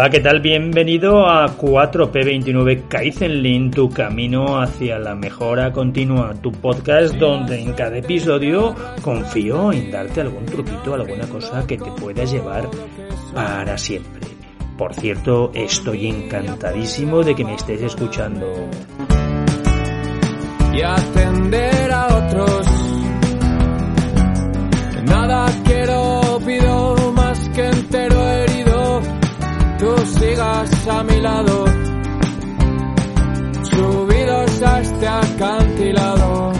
Hola, ¿qué tal? Bienvenido a 4P29 Kaizenlin, tu camino hacia la mejora continua, tu podcast donde en cada episodio confío en darte algún truquito, alguna cosa que te pueda llevar para siempre. Por cierto, estoy encantadísimo de que me estés escuchando. Y atender a otros. Nada quiero, pido más que entero. Tú sigas a mi lado. Subidos a este acantilado.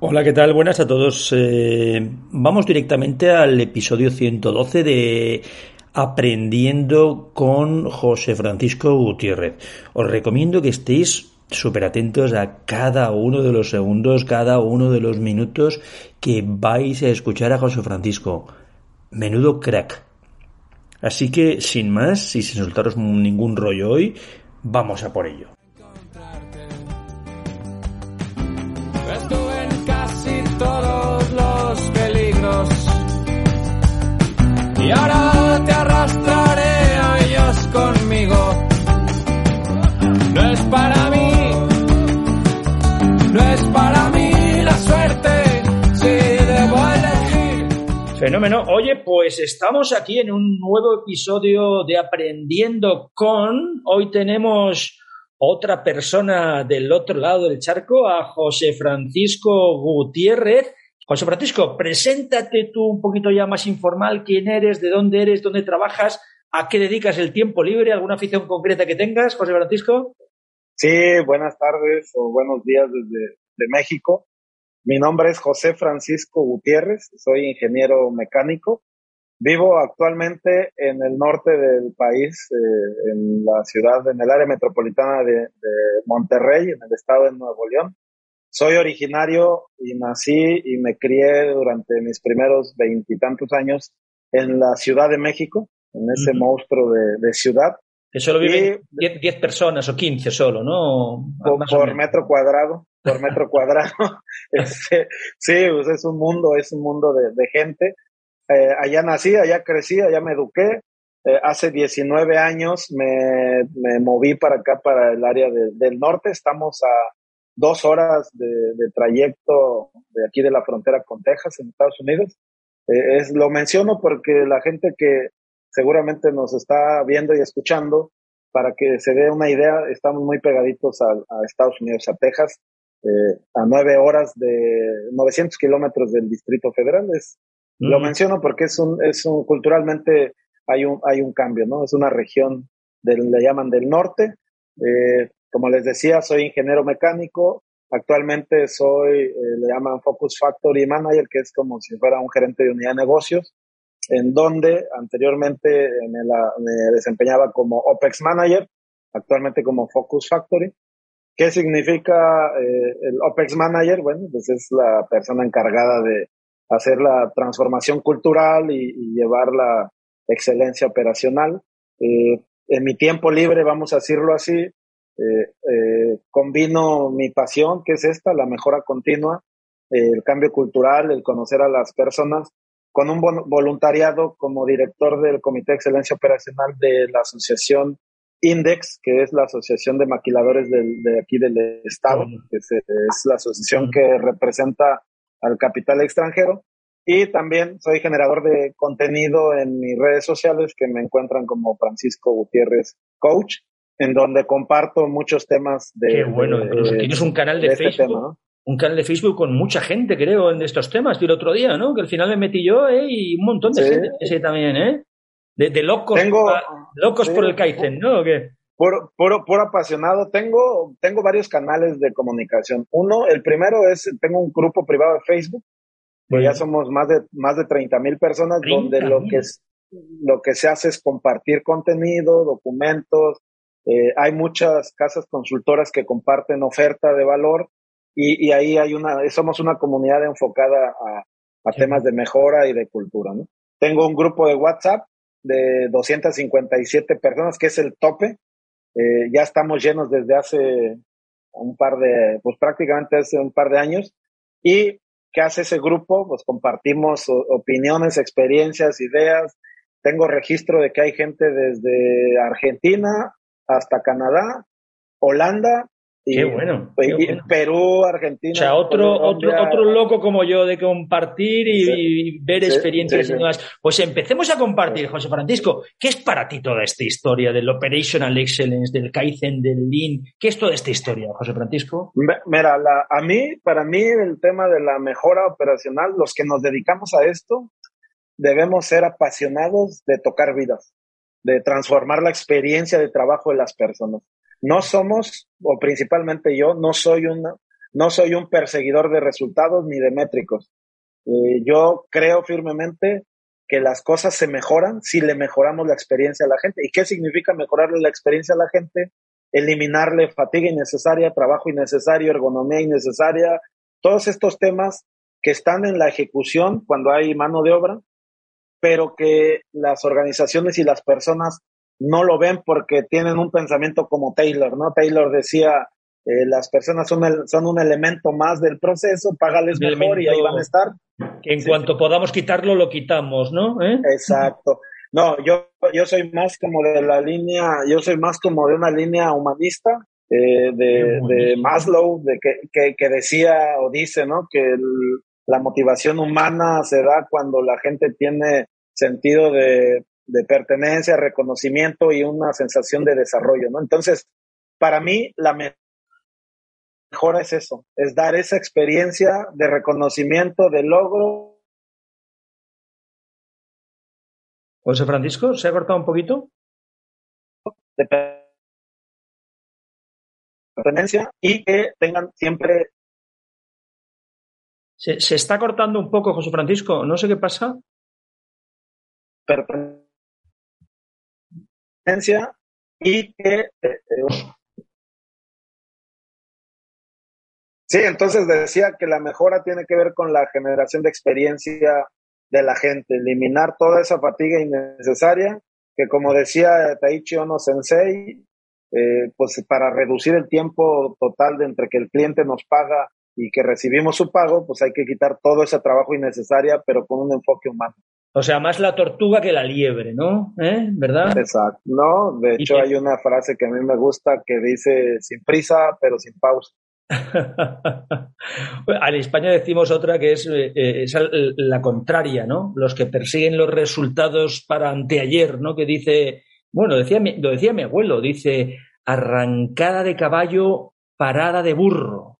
Hola, ¿qué tal? Buenas a todos. Eh, vamos directamente al episodio 112 de Aprendiendo con José Francisco Gutiérrez. Os recomiendo que estéis súper atentos a cada uno de los segundos, cada uno de los minutos que vais a escuchar a José Francisco. Menudo crack. Así que, sin más y sin soltaros ningún rollo hoy, vamos a por ello. Fenómeno. Oye, pues estamos aquí en un nuevo episodio de Aprendiendo con. Hoy tenemos otra persona del otro lado del charco, a José Francisco Gutiérrez. José Francisco, preséntate tú un poquito ya más informal, quién eres, de dónde eres, dónde trabajas, a qué dedicas el tiempo libre, alguna afición concreta que tengas, José Francisco. Sí, buenas tardes o buenos días desde de México. Mi nombre es José Francisco Gutiérrez, soy ingeniero mecánico. Vivo actualmente en el norte del país, eh, en la ciudad, en el área metropolitana de, de Monterrey, en el estado de Nuevo León. Soy originario y nací y me crié durante mis primeros veintitantos años en la Ciudad de México, en ese Ujú. monstruo de, de ciudad. Que solo viven Y- 10, 10 personas o 15 solo, ¿no? por, por metro cuadrado, por metro cuadrado. Este, sí, pues es un mundo, es un mundo de, gente. Eh, allá nací, allá crecí, allá me eduqué. Eh, hace 19 años me, me moví para acá, para el área de- del norte. Estamos a dos horas de, trayecto de aquí de la frontera con Texas, en Estados Unidos. Eh, es, lo menciono porque la gente que seguramente nos está viendo y escuchando, para que se dé una idea, estamos muy pegaditos a Estados Unidos, a Texas, eh, a nueve horas de 900 kilómetros del Distrito Federal. Es, Lo Mm. menciono porque es un, es un, culturalmente hay un, hay un cambio, ¿no? Es una región del, le llaman del norte. Eh, como les decía, soy ingeniero mecánico. Actualmente soy, eh, le llaman Focus Factory Manager, que es como si fuera un gerente de unidad de negocios, en donde anteriormente me, la- me desempeñaba como OPEX Manager, actualmente como Focus Factory. ¿Qué significa eh, el OPEX Manager? Bueno, pues es la persona encargada de hacer la transformación cultural y, y llevar la excelencia operacional. Eh, en mi tiempo libre, vamos a decirlo así, eh, eh, combino mi pasión, que es esta, la mejora continua, el cambio cultural, el conocer a las personas, con un vol- voluntariado como director del Comité de Excelencia Operacional de la Asociación Index, que es la Asociación de Maquiladores del- de aquí del Estado, que es, es la asociación que representa al capital extranjero. Y también soy generador de contenido en mis redes sociales que me encuentran como Francisco Gutiérrez Coach, en donde comparto muchos temas de... Qué bueno, de- incluso tienes un canal de, de este Facebook. tema, ¿no? Un canal de Facebook con mucha gente, creo, en estos temas. Y el otro día, ¿no? Que al final me metí yo, ¿eh? Y un montón de Sí. gente ese también, ¿eh? De, locos, tengo, locos por el Kaizen, ¿no? ¿O qué? Por, por, apasionado. Tengo, tengo varios canales de comunicación. Uno, el primero es, tengo un grupo privado de Facebook, que ya somos más de, más de 30 mil personas, donde lo que, es, lo que se hace es compartir contenido, documentos. Eh, hay muchas casas consultoras que comparten oferta de valor y, y ahí hay una, somos una comunidad enfocada a, a temas de mejora y de cultura. ¿no? Tengo un grupo de WhatsApp de 257 personas, que es el tope. Eh, ya estamos llenos desde hace un par de, pues prácticamente hace un par de años. ¿Y qué hace ese grupo? Pues compartimos opiniones, experiencias, ideas. Tengo registro de que hay gente desde Argentina hasta Canadá, Holanda qué bueno. Perú, Argentina. O sea, otro, otro, otro loco como yo de compartir y, ver experiencias y demás. Pues empecemos a compartir, José Francisco. ¿Qué es para ti toda esta historia del Operational Excellence, del Kaizen, del Lean? ¿Qué es toda esta historia, José Francisco? Mira, a mí, para mí, el tema de la mejora operacional, los que nos dedicamos a esto, debemos ser apasionados de tocar vidas, de transformar la experiencia de trabajo de las personas no somos, o principalmente yo, no soy una, no soy un perseguidor de resultados ni de métricos. Eh, yo creo firmemente que las cosas se mejoran si le mejoramos la experiencia a la gente. ¿Y qué significa mejorarle la experiencia a la gente? Eliminarle fatiga innecesaria, trabajo innecesario, ergonomía innecesaria, todos estos temas que están en la ejecución cuando hay mano de obra, pero que las organizaciones y las personas no lo ven porque tienen un pensamiento como Taylor, ¿no? Taylor decía, eh, las personas son, son un elemento más del proceso, págales mejor y ahí van a estar. Que en cuanto podamos quitarlo, lo quitamos, ¿no? ¿Eh? Exacto. No, yo, yo soy más como de la línea, yo soy más como de una línea humanista, eh, de, de, Maslow, de que, que, decía o dice, ¿no? Que la motivación humana se da cuando la gente tiene sentido de de pertenencia, reconocimiento y una sensación de desarrollo, ¿no? Entonces, para mí, la mejora es eso, es dar esa experiencia de reconocimiento, de logro. José Francisco, ¿se ha cortado un poquito? De pertenencia y que tengan siempre... Se, se está cortando un poco, José Francisco, no sé qué pasa. Pertenencia y que... Eh, eh, sí, entonces decía que la mejora tiene que ver con la generación de experiencia de la gente, eliminar toda esa fatiga innecesaria, que como decía Taichi Ono Sensei, eh, pues para reducir el tiempo total de entre que el cliente nos paga y que recibimos su pago, pues hay que quitar todo ese trabajo innecesario, pero con un enfoque humano. O sea, más la tortuga que la liebre, ¿no? ¿Eh? ¿Verdad? Exacto. No, de hecho hay una frase que a mí me gusta que dice sin prisa, pero sin pausa. en España decimos otra que es, eh, eh, es, la contraria, ¿no? Los que persiguen los resultados para anteayer, ¿no? Que dice, bueno, decía, lo decía mi abuelo, dice arrancada de caballo, parada de burro.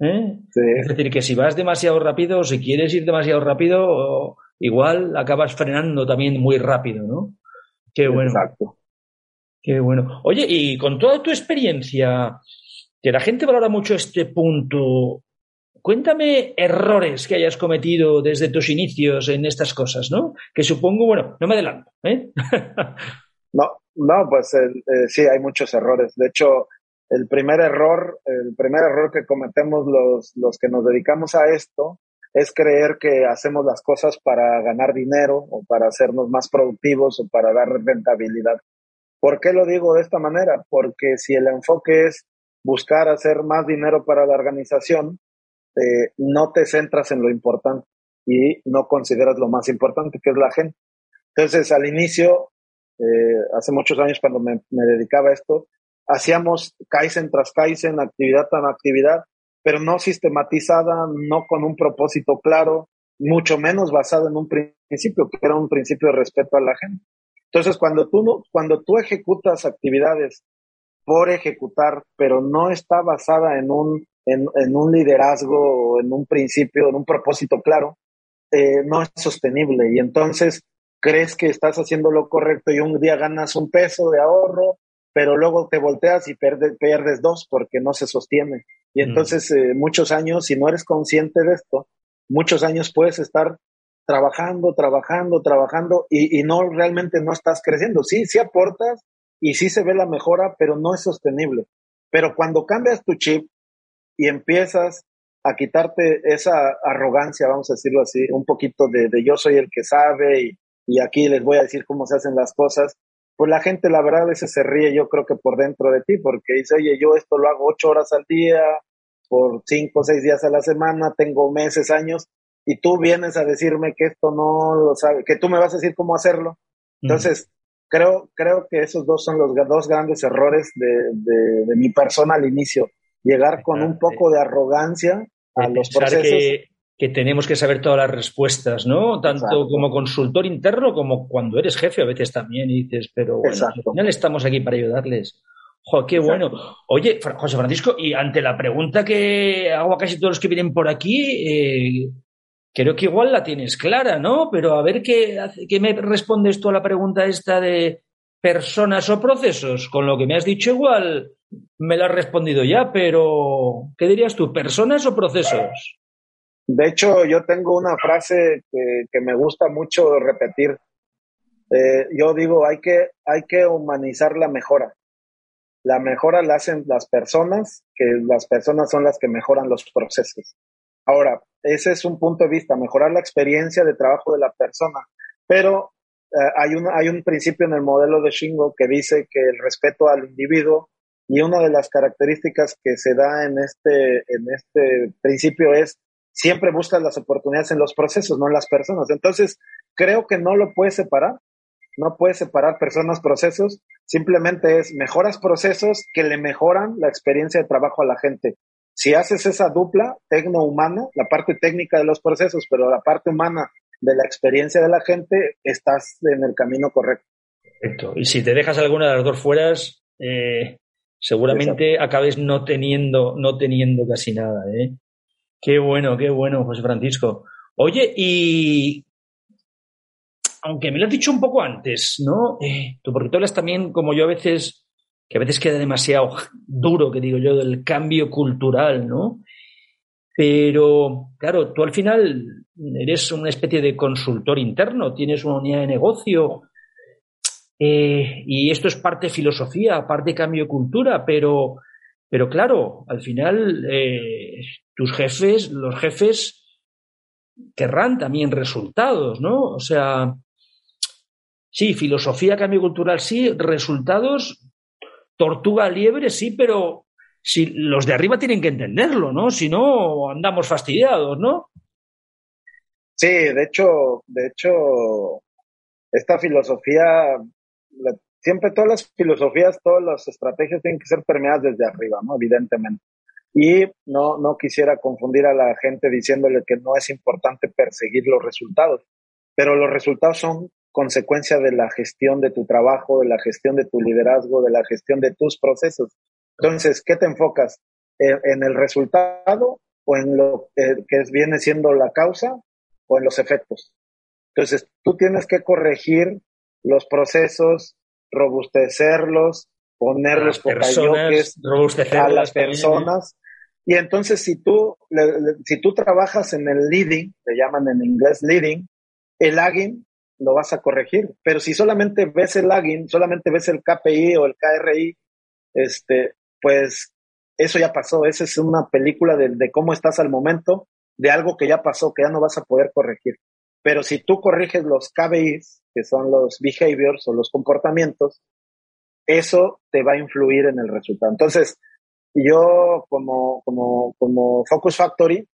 ¿Eh? Es decir, que si vas demasiado rápido, o si quieres ir demasiado rápido, igual acabas frenando también muy rápido, ¿no? Qué bueno. Exacto. Qué bueno. Oye, y con toda tu experiencia, que la gente valora mucho este punto, cuéntame errores que hayas cometido desde tus inicios en estas cosas, ¿no? Que supongo, bueno, no me adelanto, ¿eh? no, no, pues eh, sí, hay muchos errores. De hecho, el primer error, el primer error que cometemos los, los que nos dedicamos a esto es creer que hacemos las cosas para ganar dinero o para hacernos más productivos o para dar rentabilidad. ¿Por qué lo digo de esta manera? Porque si el enfoque es buscar hacer más dinero para la organización, eh, no te centras en lo importante y no consideras lo más importante, que es la gente. Entonces, al inicio, eh, hace muchos años cuando me, dedicaba a esto, hacíamos Kaizen tras Kaizen, actividad tras actividad, pero no sistematizada, no con un propósito claro, mucho menos basado en un principio, que era un principio de respeto a la gente. Entonces, cuando tú, cuando tú ejecutas actividades por ejecutar, pero no está basada en un, en, en un liderazgo, en un principio, en un propósito claro, eh, no es sostenible. Y entonces crees que estás haciendo lo correcto y un día ganas un peso de ahorro, pero luego te volteas y pierdes, pierdes dos porque no se sostiene. Y mm. entonces eh, muchos años, si no eres consciente de esto, muchos años puedes estar trabajando, trabajando, trabajando y, y no realmente no estás creciendo. Sí, sí aportas y sí se ve la mejora, pero no es sostenible. Pero cuando cambias tu chip y empiezas a quitarte esa arrogancia, vamos a decirlo así, un poquito de, de yo soy el que sabe y, y, aquí les voy a decir cómo se hacen las cosas, pues la gente la verdad a veces se ríe yo creo que por dentro de ti, porque dice, oye, yo esto lo hago ocho horas al día, por cinco o seis días a la semana, tengo meses, años, y tú vienes a decirme que esto no lo sabe, que tú me vas a decir cómo hacerlo. Entonces, creo, creo que esos dos son los dos grandes errores de, de, mi persona al inicio. Llegar con un poco de arrogancia a los procesos. Que, que, tenemos que saber todas las respuestas, ¿no? Tanto como consultor interno como cuando eres jefe a veces también y dices, pero bueno, al final estamos aquí para ayudarles. ¡Jo, qué bueno! Oye, José Francisco, y ante la pregunta que hago a casi todos los que vienen por aquí, eh, creo que igual la tienes clara, ¿no? Pero a ver qué, qué me respondes tú a la pregunta esta de personas o procesos. Con lo que me has dicho igual me la has respondido ya, pero ¿qué dirías tú? ¿Personas o procesos? De hecho, yo tengo una frase que, me gusta mucho repetir. Eh, yo digo, hay que, hay que humanizar la mejora. La mejora la hacen las personas, que las personas son las que mejoran los procesos. Ahora, ese es un punto de vista, mejorar la experiencia de trabajo de la persona. Pero eh, hay, un, hay un principio en el modelo de Shingo que dice que el respeto al individuo y una de las características que se da en este, en este principio es siempre buscas las oportunidades en los procesos, no en las personas. Entonces, creo que no lo puedes separar. No puedes separar personas, procesos. Simplemente es mejoras procesos que le mejoran la experiencia de trabajo a la gente. Si haces esa dupla tecno-humana, la parte técnica de los procesos, pero la parte humana de la experiencia de la gente, estás en el camino correcto. Perfecto. Y si te dejas alguna de las dos fueras, eh, seguramente acabes no teniendo, no teniendo casi nada. ¿eh? Qué bueno, qué bueno, José Francisco. Oye, y aunque me lo has dicho un poco antes, ¿no? Eh, tú, porque tú hablas también, como yo a veces, que a veces queda demasiado duro, que digo yo, del cambio cultural, ¿no? Pero, claro, tú al final eres una especie de consultor interno, tienes una unidad de negocio, eh, y esto es parte filosofía, parte cambio cultura, pero, pero claro, al final eh, tus jefes, los jefes querrán también resultados, ¿no? O sea, sí, filosofía, cambio cultural, sí, resultados tortuga liebre, sí, pero si los de arriba tienen que entenderlo, ¿no? Si no, andamos fastidiados, ¿no? Sí, de hecho, de hecho, esta filosofía, siempre todas las filosofías, todas las estrategias tienen que ser permeadas desde arriba, ¿no? Evidentemente. Y no, no quisiera confundir a la gente diciéndole que no es importante perseguir los resultados, pero los resultados son consecuencia de la gestión de tu trabajo, de la gestión de tu liderazgo, de la gestión de tus procesos. Entonces, ¿qué te enfocas? ¿En, el resultado o en lo que viene siendo la causa o en los efectos? Entonces, tú tienes que corregir los procesos, robustecerlos, ponerlos personas, a las personas. Y entonces, si tú, si tú trabajas en el leading, le llaman en inglés leading, el lagging lo vas a corregir. Pero si solamente ves el lagging, solamente ves el KPI o el KRI, este, pues eso ya pasó. Esa es una película de, de, cómo estás al momento, de algo que ya pasó, que ya no vas a poder corregir. Pero si tú corriges los KBIs, que son los behaviors o los comportamientos, eso te va a influir en el resultado. Entonces, yo como, como, como Focus Factory,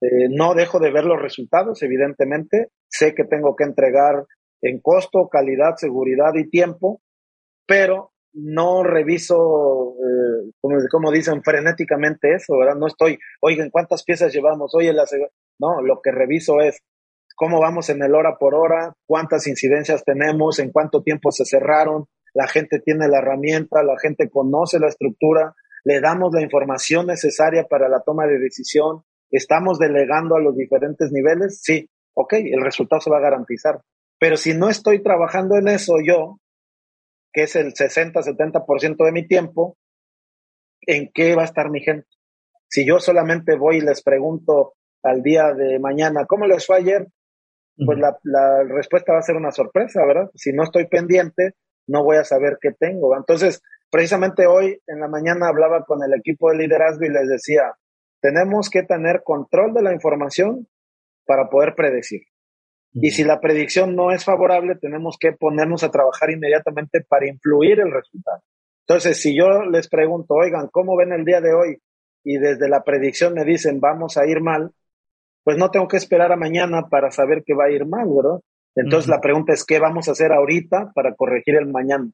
eh, no dejo de ver los resultados, evidentemente. Sé que tengo que entregar en costo, calidad, seguridad y tiempo, pero no reviso, eh, como, dicen, frenéticamente eso, ¿verdad? No estoy, oigan, ¿cuántas piezas llevamos? Oye, la no, lo que reviso es cómo vamos en el hora por hora, cuántas incidencias tenemos, en cuánto tiempo se cerraron, la gente tiene la herramienta, la gente conoce la estructura, le damos la información necesaria para la toma de decisión, ¿Estamos delegando a los diferentes niveles? Sí, ok, el resultado se va a garantizar. Pero si no estoy trabajando en eso yo, que es el 60-70% de mi tiempo, ¿en qué va a estar mi gente? Si yo solamente voy y les pregunto al día de mañana, ¿cómo les fue ayer? Pues la, la respuesta va a ser una sorpresa, ¿verdad? Si no estoy pendiente, no voy a saber qué tengo. Entonces, precisamente hoy en la mañana hablaba con el equipo de liderazgo y les decía, tenemos que tener control de la información para poder predecir. Y si la predicción no es favorable, tenemos que ponernos a trabajar inmediatamente para influir el resultado. Entonces, si yo les pregunto, oigan, ¿cómo ven el día de hoy? Y desde la predicción me dicen, vamos a ir mal, pues no tengo que esperar a mañana para saber que va a ir mal, ¿verdad? Entonces la pregunta es, ¿qué vamos a hacer ahorita para corregir el mañana?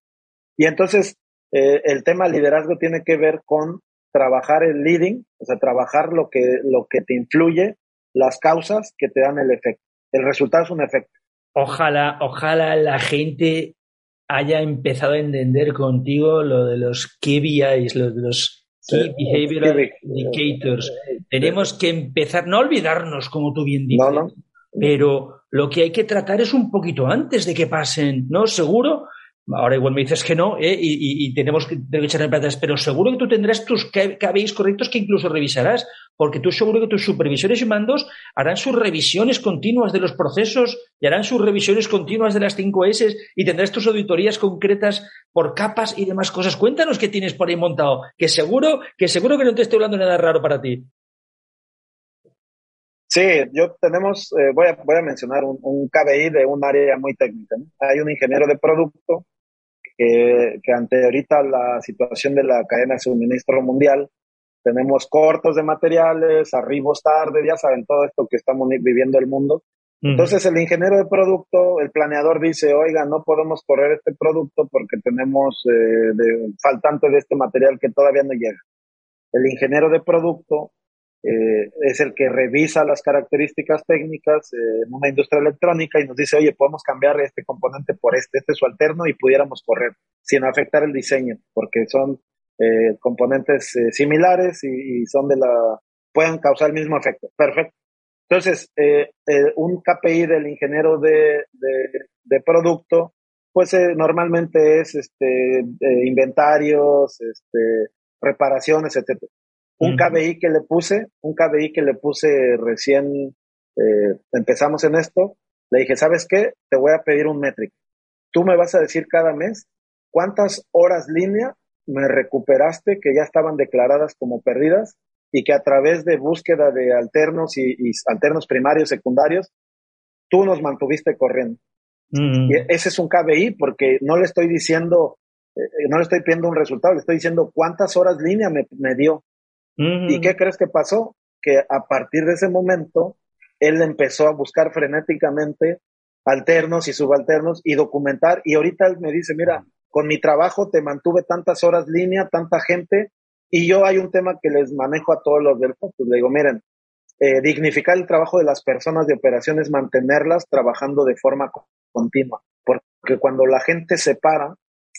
Y entonces eh, el tema liderazgo tiene que ver con trabajar el leading, o sea, trabajar lo que, lo que te influye, las causas que te dan el efecto. El resultado es un efecto. Ojalá, ojalá la gente haya empezado a entender contigo lo de los KPIs, lo de los Key Behavioral Indicators. Tenemos que empezar, no olvidarnos, como tú bien dices, pero lo que hay que tratar es un poquito antes de que pasen, ¿no? Seguro Ahora igual me dices que no ¿eh? y, tenemos que, echar en plata, pero seguro que tú tendrás tus KPIs correctos que incluso revisarás, porque tú seguro que tus supervisores y mandos harán sus revisiones continuas de los procesos y harán sus revisiones continuas de las 5 S y tendrás tus auditorías concretas por capas y demás cosas. Cuéntanos qué tienes por ahí montado, que seguro que seguro que no te estoy hablando nada raro para ti. Sí, yo tenemos, eh, voy, a, voy a mencionar un, un, KBI de un área muy técnica. Hay un ingeniero de producto que, ante ahorita la situación de la cadena de suministro mundial, tenemos cortos de materiales, arribos tarde, ya saben todo esto que estamos viviendo el mundo. Entonces el ingeniero de producto, el planeador dice, oiga, no podemos correr este producto porque tenemos eh, de, faltante de este material que todavía no llega. El ingeniero de producto eh, es el que revisa las características técnicas eh, en una industria electrónica y nos dice, oye, podemos cambiar este componente por este, este es su alterno y pudiéramos correr sin afectar el diseño, porque son eh, componentes similares y, son de la, pueden causar el mismo efecto. Perfecto. Entonces, un KPI del ingeniero de, de, producto, pues normalmente es este, inventarios, este, reparaciones, etcétera. Un KBI que le puse, un KBI que le puse recién eh, empezamos en esto, le dije, ¿sabes qué? Te voy a pedir un métrico. Tú me vas a decir cada mes cuántas horas línea me recuperaste que ya estaban declaradas como perdidas y que a través de búsqueda de alternos y, alternos primarios, secundarios, tú nos mantuviste corriendo. Y ese es un KBI porque no le estoy diciendo, eh, no le estoy pidiendo un resultado, le estoy diciendo cuántas horas línea me, me dio. ¿Y qué crees que pasó? Que a partir de ese momento, él empezó a buscar frenéticamente alternos y subalternos y documentar. Y ahorita él me dice, mira, con mi trabajo te mantuve tantas horas línea, tanta gente. Y yo hay un tema que les manejo a todos los del pues Le digo, miren, eh, dignificar el trabajo de las personas de operaciones, mantenerlas trabajando de forma continua. Porque cuando la gente se para,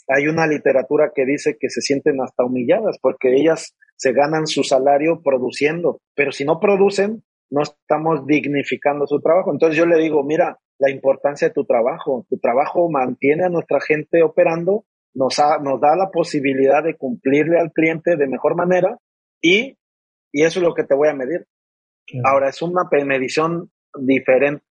hay una literatura que dice que se sienten hasta humilladas porque ellas se ganan su salario produciendo, pero si no producen, no estamos dignificando su trabajo. Entonces yo le digo, mira, la importancia de tu trabajo, tu trabajo mantiene a nuestra gente operando, nos, nos da la posibilidad de cumplirle al cliente de mejor manera y, y eso es lo que te voy a medir. Ahora es una medición diferente.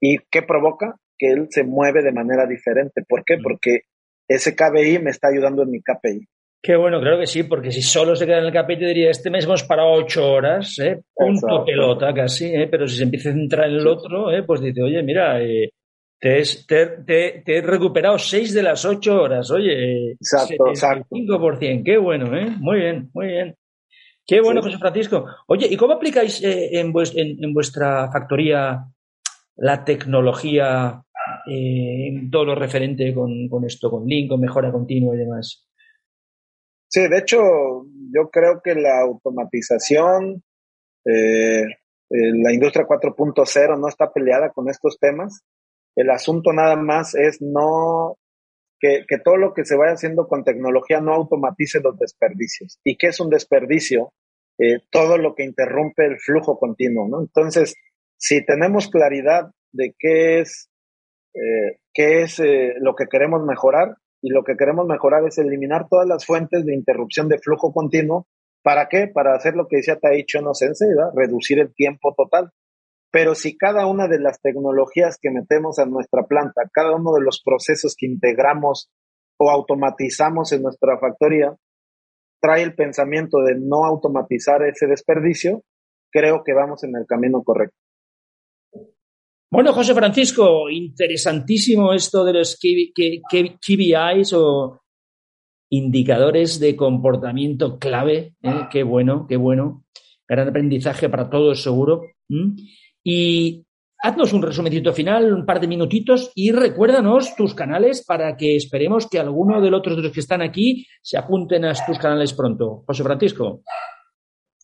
¿Y qué provoca? Que él se mueve de manera diferente. ¿Por qué? Porque ese KBI me está ayudando en mi KPI. Qué bueno, creo que sí, porque si solo se queda en el te diría, este mes hemos parado ocho horas, ¿eh? punto pelota casi, ¿eh? pero si se empieza a centrar en el otro, ¿eh? pues dice, oye, mira, eh, te, te, te, he recuperado seis de las ocho horas, oye, exacto, exacto. 5%, qué bueno, ¿eh? muy bien, muy bien. Qué bueno, José Francisco. Oye, ¿y cómo aplicáis eh, en, en, vuestra factoría la tecnología eh, en todo lo referente con, con, esto, con Link, con mejora continua y demás. Sí, de hecho, yo creo que la automatización, eh, eh la industria 4.0 no está peleada con estos temas. El asunto nada más es no que, todo lo que se vaya haciendo con tecnología no automatice los desperdicios. ¿Y qué es un desperdicio? Eh, todo lo que interrumpe el flujo continuo, ¿no? Entonces, si tenemos claridad de qué es eh, qué es eh, lo que queremos mejorar y lo que queremos mejorar es eliminar todas las fuentes de interrupción de flujo continuo. ¿Para qué? Para hacer lo que decía Taicho no Sensei, reducir el tiempo total. Pero si cada una de las tecnologías que metemos a nuestra planta, cada uno de los procesos que integramos o automatizamos en nuestra factoría, trae el pensamiento de no automatizar ese desperdicio, creo que vamos en el camino correcto. Bueno, José Francisco, interesantísimo esto de los KBIs o indicadores de comportamiento clave. ¿eh? Qué bueno, qué bueno. Gran aprendizaje para todos, seguro. Y haznos un resumencito final, un par de minutitos y recuérdanos tus canales para que esperemos que alguno de los otros de los que están aquí se apunten a tus canales pronto. José Francisco.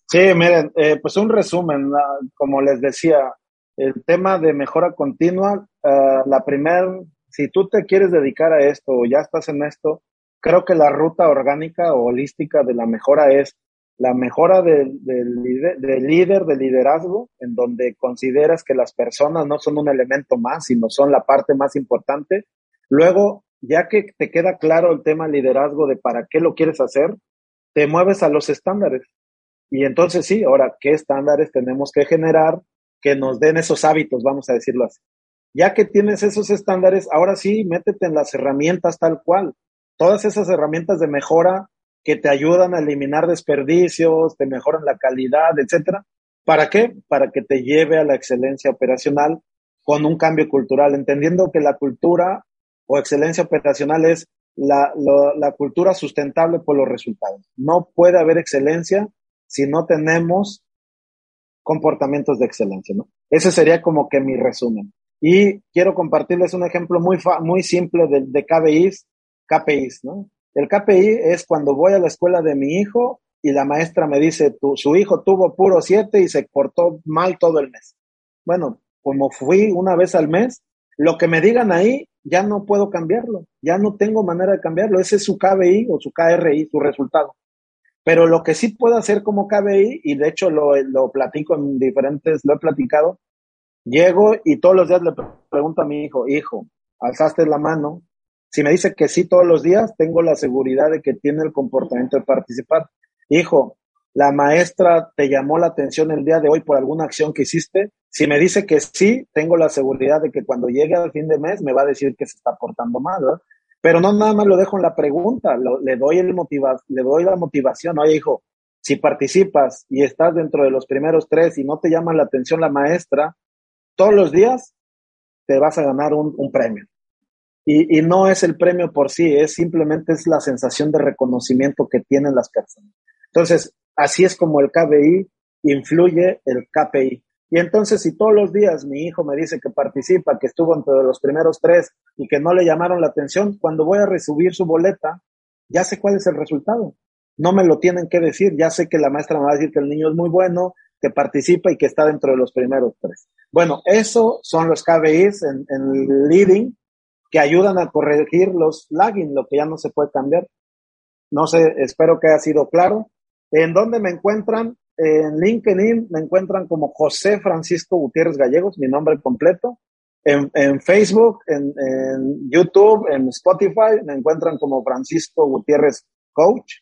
Sí, miren, eh, pues un resumen, como les decía, el tema de mejora continua, uh, la primera, si tú te quieres dedicar a esto o ya estás en esto, creo que la ruta orgánica o holística de la mejora es la mejora del, líder, de liderazgo, en donde consideras que las personas no son un elemento más, sino son la parte más importante. Luego, ya que te queda claro el tema liderazgo de para qué lo quieres hacer, te mueves a los estándares. Y entonces sí, ahora, ¿qué estándares tenemos que generar que nos den esos hábitos, vamos a decirlo así. Ya que tienes esos estándares, ahora sí, métete en las herramientas tal cual. Todas esas herramientas de mejora que te ayudan a eliminar desperdicios, te mejoran la calidad, etcétera. ¿Para qué? Para que te lleve a la excelencia operacional con un cambio cultural, entendiendo que la cultura o excelencia operacional es la, la cultura sustentable por los resultados. No puede haber excelencia si no tenemos comportamientos de excelencia, ¿no? Ese sería como que mi resumen. Y quiero compartirles un ejemplo muy, muy simple de, de KPIs, KPIs, ¿no? El KPI es cuando voy a la escuela de mi hijo y la maestra me dice, tu, su hijo tuvo puro siete y se portó mal todo el mes. Bueno, como fui una vez al mes, lo que me digan ahí ya no puedo cambiarlo, ya no tengo manera de cambiarlo. Ese es su KBI o su KRI, su resultado. Pero lo que sí puedo hacer como KBI, y de hecho lo, lo platico en diferentes, lo he platicado, llego y todos los días le pregunto a mi hijo, hijo, alzaste la mano. Si me dice que sí todos los días, tengo la seguridad de que tiene el comportamiento de participar. Hijo, la maestra te llamó la atención el día de hoy por alguna acción que hiciste. Si me dice que sí, tengo la seguridad de que cuando llegue al fin de mes me va a decir que se está portando mal, ¿verdad? Pero no nada más lo dejo en la pregunta, le, doy el motiva, le doy la motivación. Oye, hijo, si participas y estás dentro de los primeros tres y no te llama la atención la maestra, todos los días te vas a ganar un, un premio. Y, y, no es el premio por sí, es simplemente es la sensación de reconocimiento que tienen las personas. Entonces, así es como el KBI influye el KPI. Y entonces, si todos los días mi hijo me dice que participa, que estuvo entre los primeros tres y que no le llamaron la atención, cuando voy a recibir su boleta, ya sé cuál es el resultado. No me lo tienen que decir, ya sé que la maestra me va a decir que el niño es muy bueno, que participa y que está dentro de los primeros tres. Bueno, eso son los KBIs en, en leading que ayudan a corregir los lagging, lo que ya no se puede cambiar. No sé, espero que haya sido claro. ¿En dónde me encuentran? En LinkedIn me encuentran como José Francisco Gutiérrez Gallegos, mi nombre completo. En, en Facebook, en, en, YouTube, en Spotify me encuentran como Francisco Gutiérrez Coach.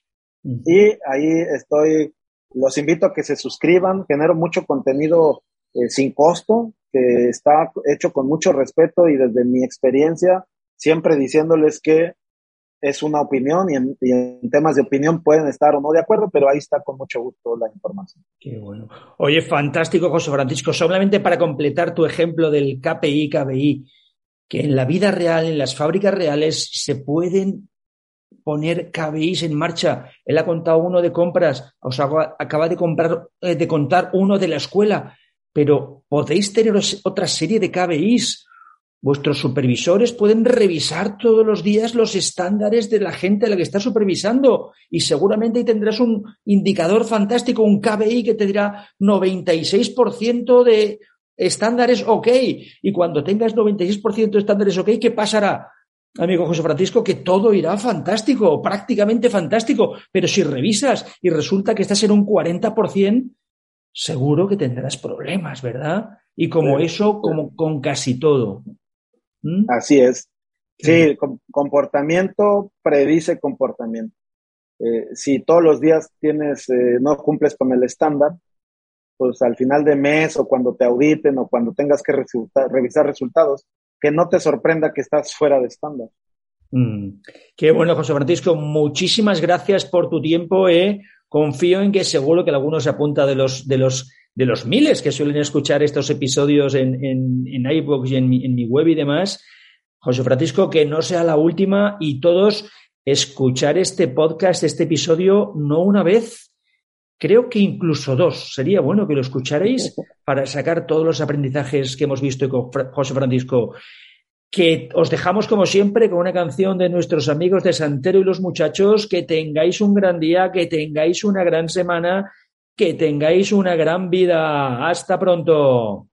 Y ahí estoy, los invito a que se suscriban, genero mucho contenido eh, sin costo, que está hecho con mucho respeto y desde mi experiencia, siempre diciéndoles que es una opinión y en, temas de opinión pueden estar o no de acuerdo, pero ahí está con mucho gusto la información. Qué bueno. Oye, fantástico, José Francisco. Solamente para completar tu ejemplo del KPI, KBI, que en la vida real, en las fábricas reales, se pueden poner KBIs en marcha. Él ha contado uno de compras, o sea, acaba de comprar, eh, de contar uno de la escuela, pero podéis tener otra serie de KBIs Vuestros supervisores pueden revisar todos los días los estándares de la gente a la que está supervisando y seguramente ahí tendrás un indicador fantástico, un KBI que te dirá 96% de estándares OK. Y cuando tengas 96% de estándares OK, ¿qué pasará? Amigo José Francisco, que todo irá fantástico, prácticamente fantástico, pero si revisas y resulta que estás en un 40%, seguro que tendrás problemas, ¿verdad? Y como eso, como con casi todo. ¿Mm? Así es. Sí, comportamiento predice comportamiento. Eh, si todos los días tienes, eh, no cumples con el estándar, pues al final de mes o cuando te auditen o cuando tengas que revisar resultados, que no te sorprenda que estás fuera de estándar. Mm. Qué bueno, José Francisco. Muchísimas gracias por tu tiempo. Eh. Confío en que seguro que algunos se apunta de los, de los, de los miles que suelen escuchar estos episodios en, en, en iVoox y en mi, en mi web y demás. José Francisco, que no sea la última y todos escuchar este podcast, este episodio, no una vez, creo que incluso dos. Sería bueno que lo escucharéis para sacar todos los aprendizajes que hemos visto con José Francisco. Que os dejamos, como siempre, con una canción de nuestros amigos de Santero y los muchachos. Que tengáis un gran día, que tengáis una gran semana, que tengáis una gran vida. Hasta pronto.